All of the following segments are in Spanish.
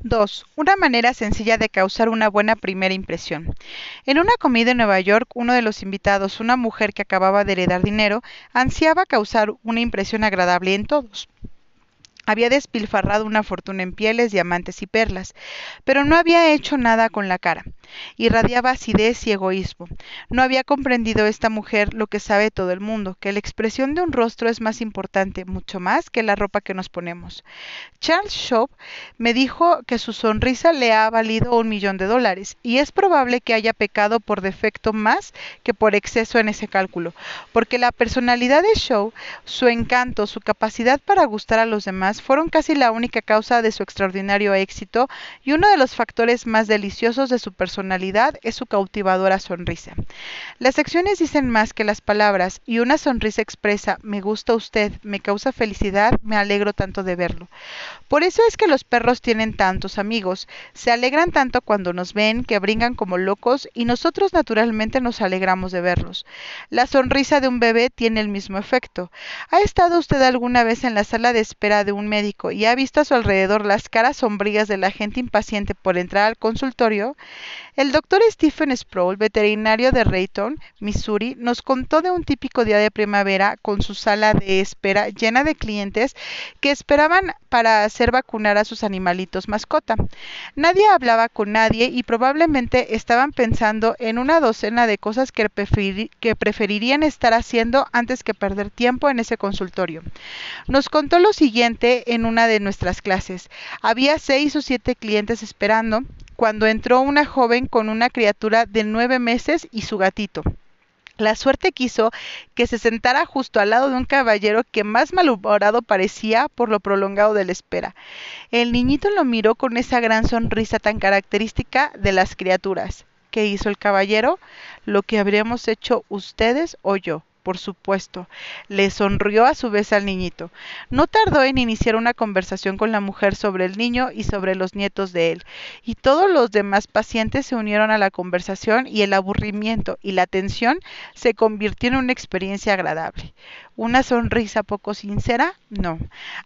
2. Una manera sencilla de causar una buena primera impresión. En una comida en Nueva York, uno de los invitados, una mujer que acababa de heredar dinero, ansiaba causar una impresión agradable en todos. Había despilfarrado una fortuna en pieles, diamantes y perlas, pero no había hecho nada con la cara. Irradiaba acidez y egoísmo. No había comprendido esta mujer lo que sabe todo el mundo, que la expresión de un rostro es más importante, mucho más que la ropa que nos ponemos. Charles Shaw me dijo que su sonrisa le ha valido un millón de dólares, y es probable que haya pecado por defecto más que por exceso en ese cálculo, porque la personalidad de Shaw, su encanto, su capacidad para gustar a los demás, fueron casi la única causa de su extraordinario éxito y uno de los factores más deliciosos de su personalidad es su cautivadora sonrisa. Las acciones dicen más que las palabras y una sonrisa expresa me gusta usted, me causa felicidad, me alegro tanto de verlo. Por eso es que los perros tienen tantos amigos, se alegran tanto cuando nos ven que brincan como locos y nosotros naturalmente nos alegramos de verlos. La sonrisa de un bebé tiene el mismo efecto. ¿Ha estado usted alguna vez en la sala de espera de un médico y ha visto a su alrededor las caras sombrías de la gente impaciente por entrar al consultorio, el doctor Stephen Sproul, veterinario de Rayton, Missouri, nos contó de un típico día de primavera con su sala de espera llena de clientes que esperaban para hacer vacunar a sus animalitos mascota. Nadie hablaba con nadie y probablemente estaban pensando en una docena de cosas que, que preferirían estar haciendo antes que perder tiempo en ese consultorio. Nos contó lo siguiente en una de nuestras clases. Había seis o siete clientes esperando cuando entró una joven con una criatura de nueve meses y su gatito. La suerte quiso que se sentara justo al lado de un caballero que más malhumorado parecía por lo prolongado de la espera. El niñito lo miró con esa gran sonrisa tan característica de las criaturas. ¿Qué hizo el caballero? Lo que habríamos hecho ustedes o yo por supuesto. Le sonrió a su vez al niñito. No tardó en iniciar una conversación con la mujer sobre el niño y sobre los nietos de él, y todos los demás pacientes se unieron a la conversación y el aburrimiento y la tensión se convirtió en una experiencia agradable. ¿Una sonrisa poco sincera? No.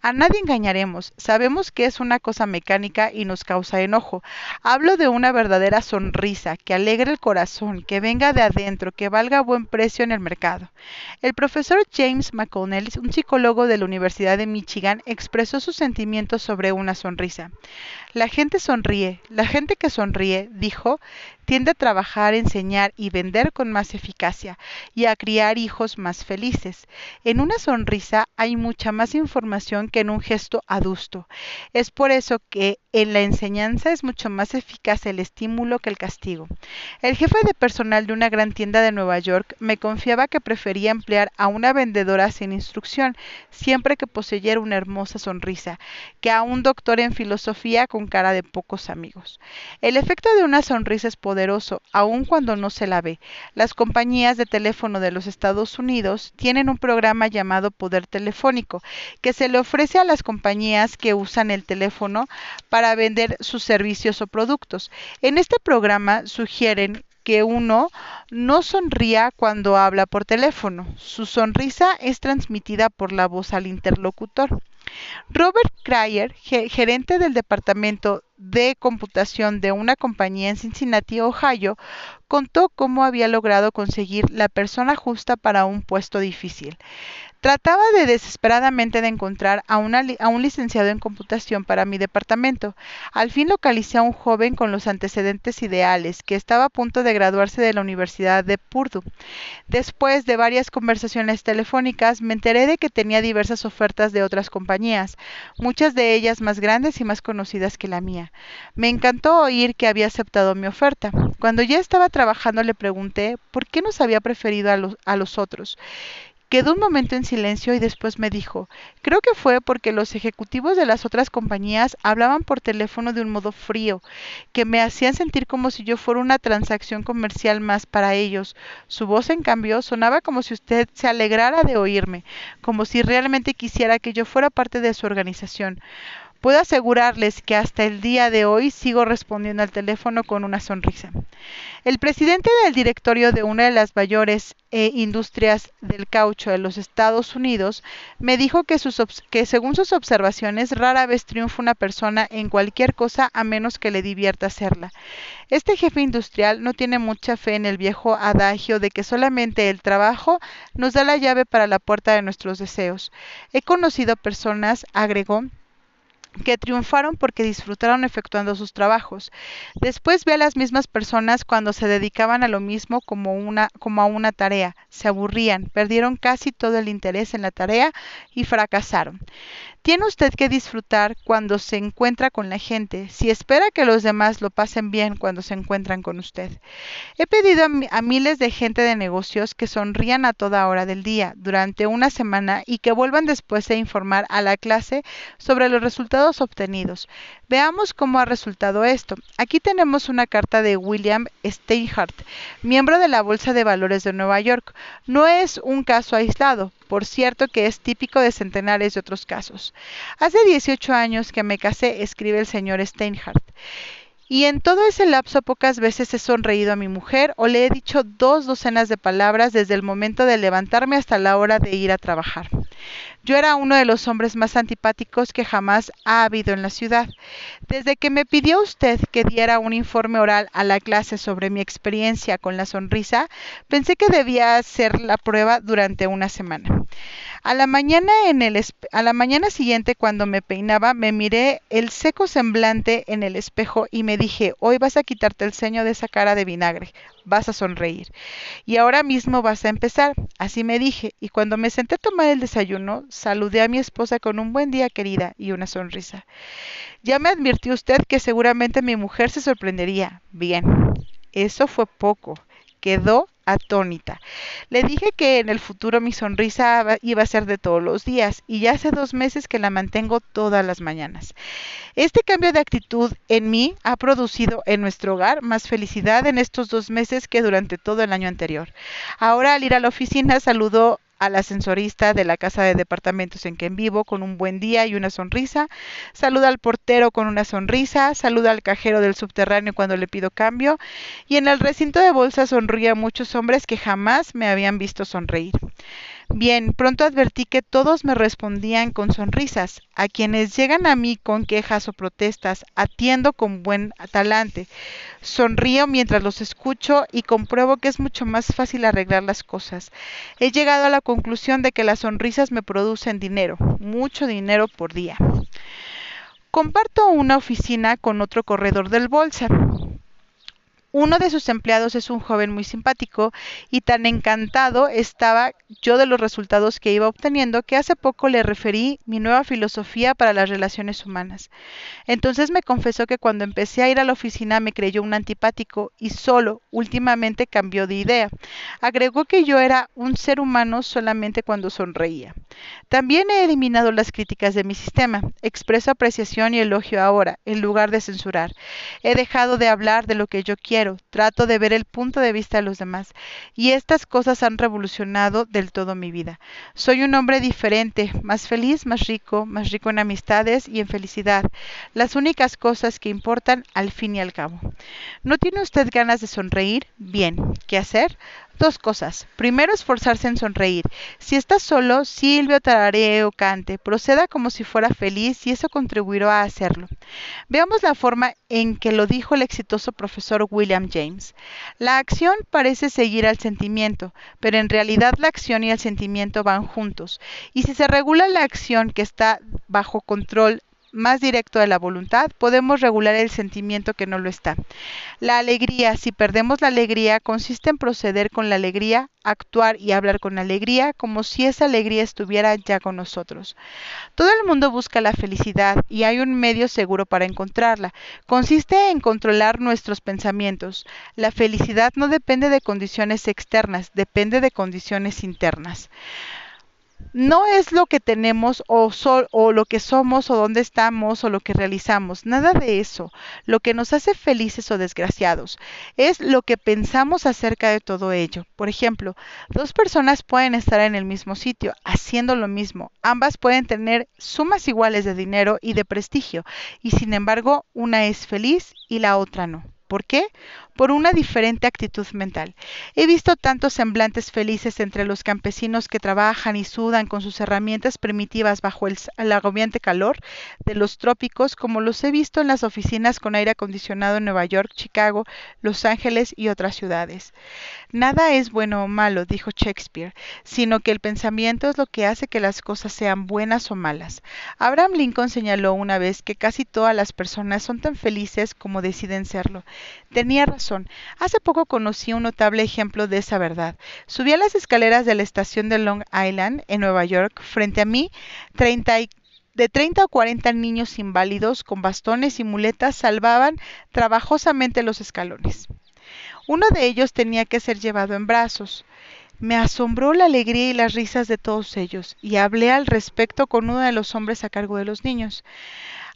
A nadie engañaremos. Sabemos que es una cosa mecánica y nos causa enojo. Hablo de una verdadera sonrisa que alegre el corazón, que venga de adentro, que valga buen precio en el mercado. El profesor James McConnell, un psicólogo de la Universidad de Michigan, expresó sus sentimientos sobre una sonrisa. La gente sonríe. La gente que sonríe, dijo, tiende a trabajar, enseñar y vender con más eficacia y a criar hijos más felices. En una sonrisa hay mucha más información que en un gesto adusto. Es por eso que en la enseñanza es mucho más eficaz el estímulo que el castigo. El jefe de personal de una gran tienda de Nueva York me confiaba que prefería emplear a una vendedora sin instrucción, siempre que poseyera una hermosa sonrisa, que a un doctor en filosofía con cara de pocos amigos. El efecto de una sonrisa es poderoso aun cuando no se la ve. Las compañías de teléfono de los Estados Unidos tienen un programa llamado Poder Telefónico, que se le ofrece a las compañías que usan el teléfono para vender sus servicios o productos. En este programa sugieren que uno no sonría cuando habla por teléfono. Su sonrisa es transmitida por la voz al interlocutor. Robert Cryer, gerente del departamento de computación de una compañía en Cincinnati, Ohio, contó cómo había logrado conseguir la persona justa para un puesto difícil. Trataba de desesperadamente de encontrar a, un licenciado en computación para mi departamento. Al fin localicé a un joven con los antecedentes ideales, que estaba a punto de graduarse de la Universidad de Purdue. Después de varias conversaciones telefónicas, me enteré de que tenía diversas ofertas de otras compañías, muchas de ellas más grandes y más conocidas que la mía. Me encantó oír que había aceptado mi oferta. Cuando ya estaba trabajando le pregunté por qué nos había preferido a los otros. Quedó un momento en silencio y después me dijo, creo que fue porque los ejecutivos de las otras compañías hablaban por teléfono de un modo frío, que me hacían sentir como si yo fuera una transacción comercial más para ellos. Su voz, en cambio, sonaba como si usted se alegrara de oírme, como si realmente quisiera que yo fuera parte de su organización. Puedo asegurarles que hasta el día de hoy sigo respondiendo al teléfono con una sonrisa. El presidente del directorio de una de las mayores eh, industrias del caucho de los Estados Unidos me dijo que, que según sus observaciones rara vez triunfa una persona en cualquier cosa a menos que le divierta hacerla. Este jefe industrial no tiene mucha fe en el viejo adagio de que solamente el trabajo nos da la llave para la puerta de nuestros deseos. He conocido personas, agregó, que triunfaron porque disfrutaron efectuando sus trabajos. Después vi a las mismas personas cuando se dedicaban a lo mismo como, a una tarea, se aburrían, perdieron casi todo el interés en la tarea y fracasaron. Tiene usted que disfrutar cuando se encuentra con la gente, si espera que los demás lo pasen bien cuando se encuentran con usted. He pedido a, miles de gente de negocios que sonrían a toda hora del día durante una semana y que vuelvan después de informar a la clase sobre los resultados obtenidos. Veamos cómo ha resultado esto. Aquí tenemos una carta de William Steinhardt, miembro de la Bolsa de Valores de Nueva York. No es un caso aislado, por cierto que es típico de centenares de otros casos. Hace 18 años que me casé, escribe el señor Steinhardt. Y en todo ese lapso pocas veces he sonreído a mi mujer o le he dicho dos docenas de palabras desde el momento de levantarme hasta la hora de ir a trabajar. Yo era uno de los hombres más antipáticos que jamás ha habido en la ciudad. Desde que me pidió usted que diera un informe oral a la clase sobre mi experiencia con la sonrisa, pensé que debía hacer la prueba durante una semana. A la mañana siguiente cuando me peinaba me miré el seco semblante en el espejo y me dije, "Hoy vas a quitarte el ceño de esa cara de vinagre, vas a sonreír. Y ahora mismo vas a empezar." Así me dije, y cuando me senté a tomar el desayuno, saludé a mi esposa con un buen día, querida, y una sonrisa. Ya me advirtió usted que seguramente mi mujer se sorprendería. Bien, eso fue poco. Quedó atónita. Le dije que en el futuro mi sonrisa iba a ser de todos los días y ya hace dos meses que la mantengo todas las mañanas. Este cambio de actitud en mí ha producido en nuestro hogar más felicidad en estos dos meses que durante todo el año anterior. Ahora al ir a la oficina saludo al ascensorista de la casa de departamentos en que vivo con un buen día y una sonrisa, saluda al portero con una sonrisa, saluda al cajero del subterráneo cuando le pido cambio y en el recinto de bolsa sonríe a muchos hombres que jamás me habían visto sonreír. Bien, pronto advertí que todos me respondían con sonrisas. A quienes llegan a mí con quejas o protestas, atiendo con buen talante. Sonrío mientras los escucho y compruebo que es mucho más fácil arreglar las cosas. He llegado a la conclusión de que las sonrisas me producen dinero, mucho dinero por día. Comparto una oficina con otro corredor del bolsa. Uno de sus empleados es un joven muy simpático y tan encantado estaba yo de los resultados que iba obteniendo que hace poco le referí mi nueva filosofía para las relaciones humanas. Entonces me confesó que cuando empecé a ir a la oficina me creyó un antipático y solo últimamente cambió de idea. Agregó que yo era un ser humano solamente cuando sonreía. También he eliminado las críticas de mi sistema. Expreso apreciación y elogio ahora, en lugar de censurar. He dejado de hablar de lo que yo quiero trato de ver el punto de vista de los demás y estas cosas han revolucionado del todo mi vida. Soy un hombre diferente, más feliz, más rico, más rico en amistades y en felicidad, las únicas cosas que importan al fin y al cabo. ¿No tiene usted ganas de sonreír? Bien, ¿qué hacer? Dos cosas. Primero, esforzarse en sonreír. Si está solo, silbe tararee o cante. Proceda como si fuera feliz y eso contribuirá a hacerlo. Veamos la forma en que lo dijo el exitoso profesor William James. La acción parece seguir al sentimiento, pero en realidad la acción y el sentimiento van juntos. Y si se regula la acción que está bajo control más directo de la voluntad, podemos regular el sentimiento que no lo está. La alegría, si perdemos la alegría, consiste en proceder con la alegría, actuar y hablar con alegría, como si esa alegría estuviera ya con nosotros. Todo el mundo busca la felicidad y hay un medio seguro para encontrarla. Consiste en controlar nuestros pensamientos. La felicidad no depende de condiciones externas, depende de condiciones internas. No es lo que tenemos o, o, lo que somos o dónde estamos o lo que realizamos, nada de eso. Lo que nos hace felices o desgraciados es lo que pensamos acerca de todo ello. Por ejemplo, dos personas pueden estar en el mismo sitio haciendo lo mismo. Ambas pueden tener sumas iguales de dinero y de prestigio y sin embargo una es feliz y la otra no. ¿Por qué? Por una diferente actitud mental. He visto tantos semblantes felices entre los campesinos que trabajan y sudan con sus herramientas primitivas bajo el, agobiante calor de los trópicos, como los he visto en las oficinas con aire acondicionado en Nueva York, Chicago, Los Ángeles y otras ciudades. Nada es bueno o malo, dijo Shakespeare, sino que el pensamiento es lo que hace que las cosas sean buenas o malas. Abraham Lincoln señaló una vez que casi todas las personas son tan felices como deciden serlo. Tenía razón. Hace poco conocí un notable ejemplo de esa verdad. Subí a las escaleras de la estación de Long Island, en Nueva York. Frente a mí, de 30 o 40 niños inválidos con bastones y muletas salvaban trabajosamente los escalones. Uno de ellos tenía que ser llevado en brazos. Me asombró la alegría y las risas de todos ellos, y hablé al respecto con uno de los hombres a cargo de los niños.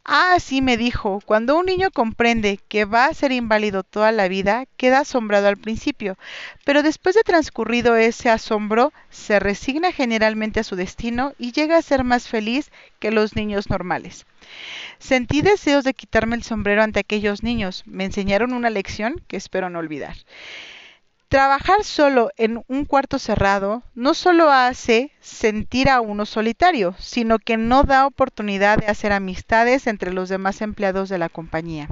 Ah, sí, me dijo, cuando un niño comprende que va a ser inválido toda la vida, queda asombrado al principio, pero después de transcurrido ese asombro, se resigna generalmente a su destino y llega a ser más feliz que los niños normales. Sentí deseos de quitarme el sombrero ante aquellos niños. Me enseñaron una lección que espero no olvidar. Trabajar solo en un cuarto cerrado no solo hace sentir a uno solitario, sino que no da oportunidad de hacer amistades entre los demás empleados de la compañía.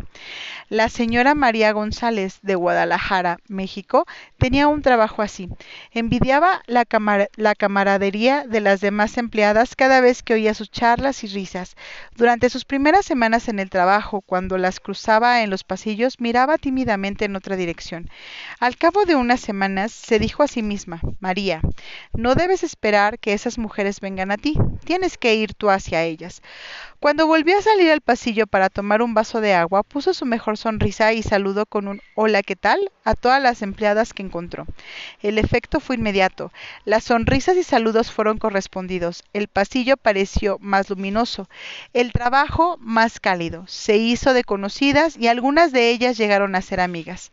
La señora María González de Guadalajara, México, tenía un trabajo así. Envidiaba la, camaradería de las demás empleadas cada vez que oía sus charlas y risas. Durante sus primeras semanas en el trabajo, cuando las cruzaba en los pasillos, miraba tímidamente en otra dirección. Al cabo de semanas se dijo a sí misma, María, no debes esperar que esas mujeres vengan a ti, tienes que ir tú hacia ellas. Cuando volvió a salir al pasillo para tomar un vaso de agua, puso su mejor sonrisa y saludó con un hola, ¿qué tal? a todas las empleadas que encontró. El efecto fue inmediato. Las sonrisas y saludos fueron correspondidos. El pasillo pareció más luminoso. El trabajo más cálido. Se hizo de conocidas y algunas de ellas llegaron a ser amigas.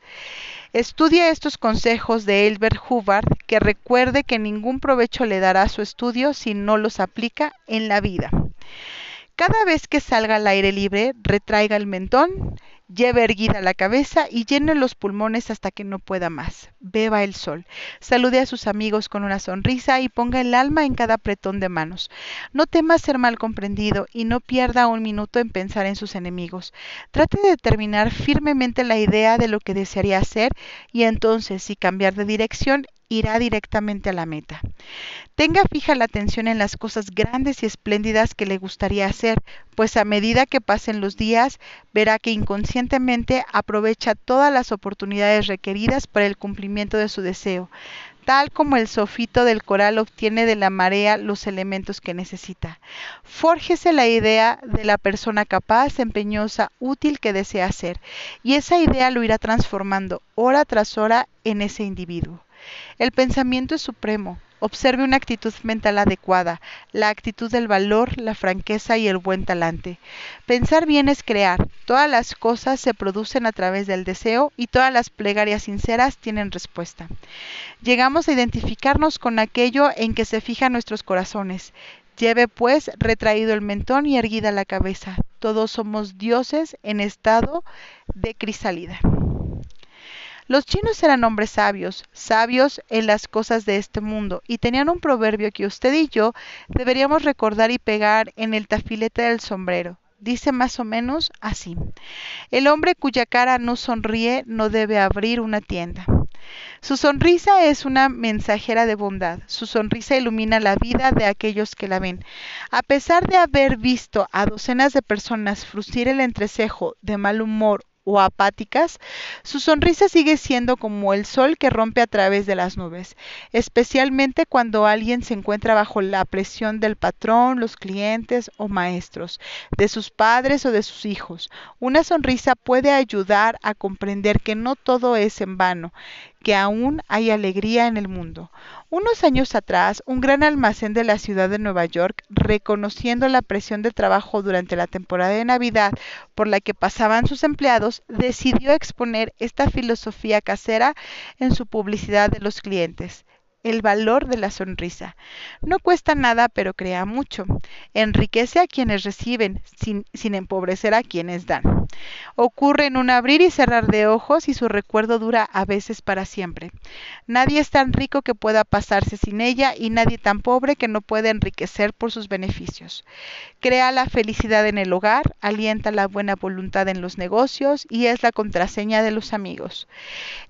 Estudia estos consejos de Elbert Hubbard, que recuerde que ningún provecho le dará su estudio si no los aplica en la vida. Cada vez que salga al aire libre, retraiga el mentón, lleve erguida la cabeza y llene los pulmones hasta que no pueda más. Beba el sol. Salude a sus amigos con una sonrisa y ponga el alma en cada apretón de manos. No tema ser mal comprendido y no pierda un minuto en pensar en sus enemigos. Trate de determinar firmemente la idea de lo que desearía hacer y entonces, si cambiar de dirección, irá directamente a la meta. Tenga fija la atención en las cosas grandes y espléndidas que le gustaría hacer, pues a medida que pasen los días, verá que inconscientemente aprovecha todas las oportunidades requeridas para el cumplimiento de su deseo, tal como el sofito del coral obtiene de la marea los elementos que necesita. Fórjese la idea de la persona capaz, empeñosa, útil que desea ser, y esa idea lo irá transformando hora tras hora en ese individuo. El pensamiento es supremo. Observe una actitud mental adecuada, la actitud del valor, la franqueza y el buen talante. Pensar bien es crear. Todas las cosas se producen a través del deseo y todas las plegarias sinceras tienen respuesta. Llegamos a identificarnos con aquello en que se fijan nuestros corazones. Lleve pues retraído el mentón y erguida la cabeza. Todos somos dioses en estado de crisálida. Los chinos eran hombres sabios, sabios en las cosas de este mundo, y tenían un proverbio que usted y yo deberíamos recordar y pegar en el tafilete del sombrero. Dice más o menos así. El hombre cuya cara no sonríe no debe abrir una tienda. Su sonrisa es una mensajera de bondad. Su sonrisa ilumina la vida de aquellos que la ven. A pesar de haber visto a docenas de personas fruncir el entrecejo de mal humor o apáticas, su sonrisa sigue siendo como el sol que rompe a través de las nubes, especialmente cuando alguien se encuentra bajo la presión del patrón, los clientes o maestros, de sus padres o de sus hijos. Una sonrisa puede ayudar a comprender que no todo es en vano, que aún hay alegría en el mundo. Unos años atrás, un gran almacén de la ciudad de Nueva York, reconociendo la presión de trabajo durante la temporada de Navidad por la que pasaban sus empleados, decidió exponer esta filosofía casera en su publicidad de los clientes el valor de la sonrisa. No cuesta nada, pero crea mucho. Enriquece a quienes reciben, sin, sin, empobrecer a quienes dan. Ocurre en un abrir y cerrar de ojos y su recuerdo dura a veces para siempre. Nadie es tan rico que pueda pasarse sin ella y nadie tan pobre que no pueda enriquecer por sus beneficios. Crea la felicidad en el hogar, alienta la buena voluntad en los negocios y es la contraseña de los amigos.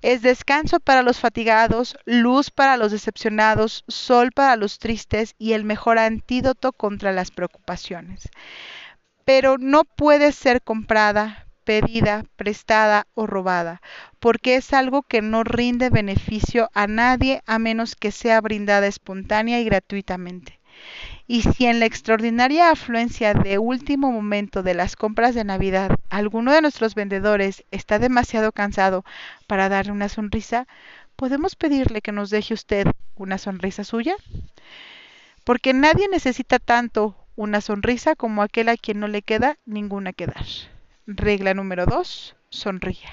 Es descanso para los fatigados, luz para los decepcionados, sol para los tristes y el mejor antídoto contra las preocupaciones. Pero no puede ser comprada, pedida, prestada o robada, porque es algo que no rinde beneficio a nadie a menos que sea brindada espontánea y gratuitamente. Y si en la extraordinaria afluencia de último momento de las compras de Navidad alguno de nuestros vendedores está demasiado cansado para darle una sonrisa, ¿podemos pedirle que nos deje usted una sonrisa suya? Porque nadie necesita tanto una sonrisa como aquel a quien no le queda ninguna que dar. Regla número 2. Sonríe.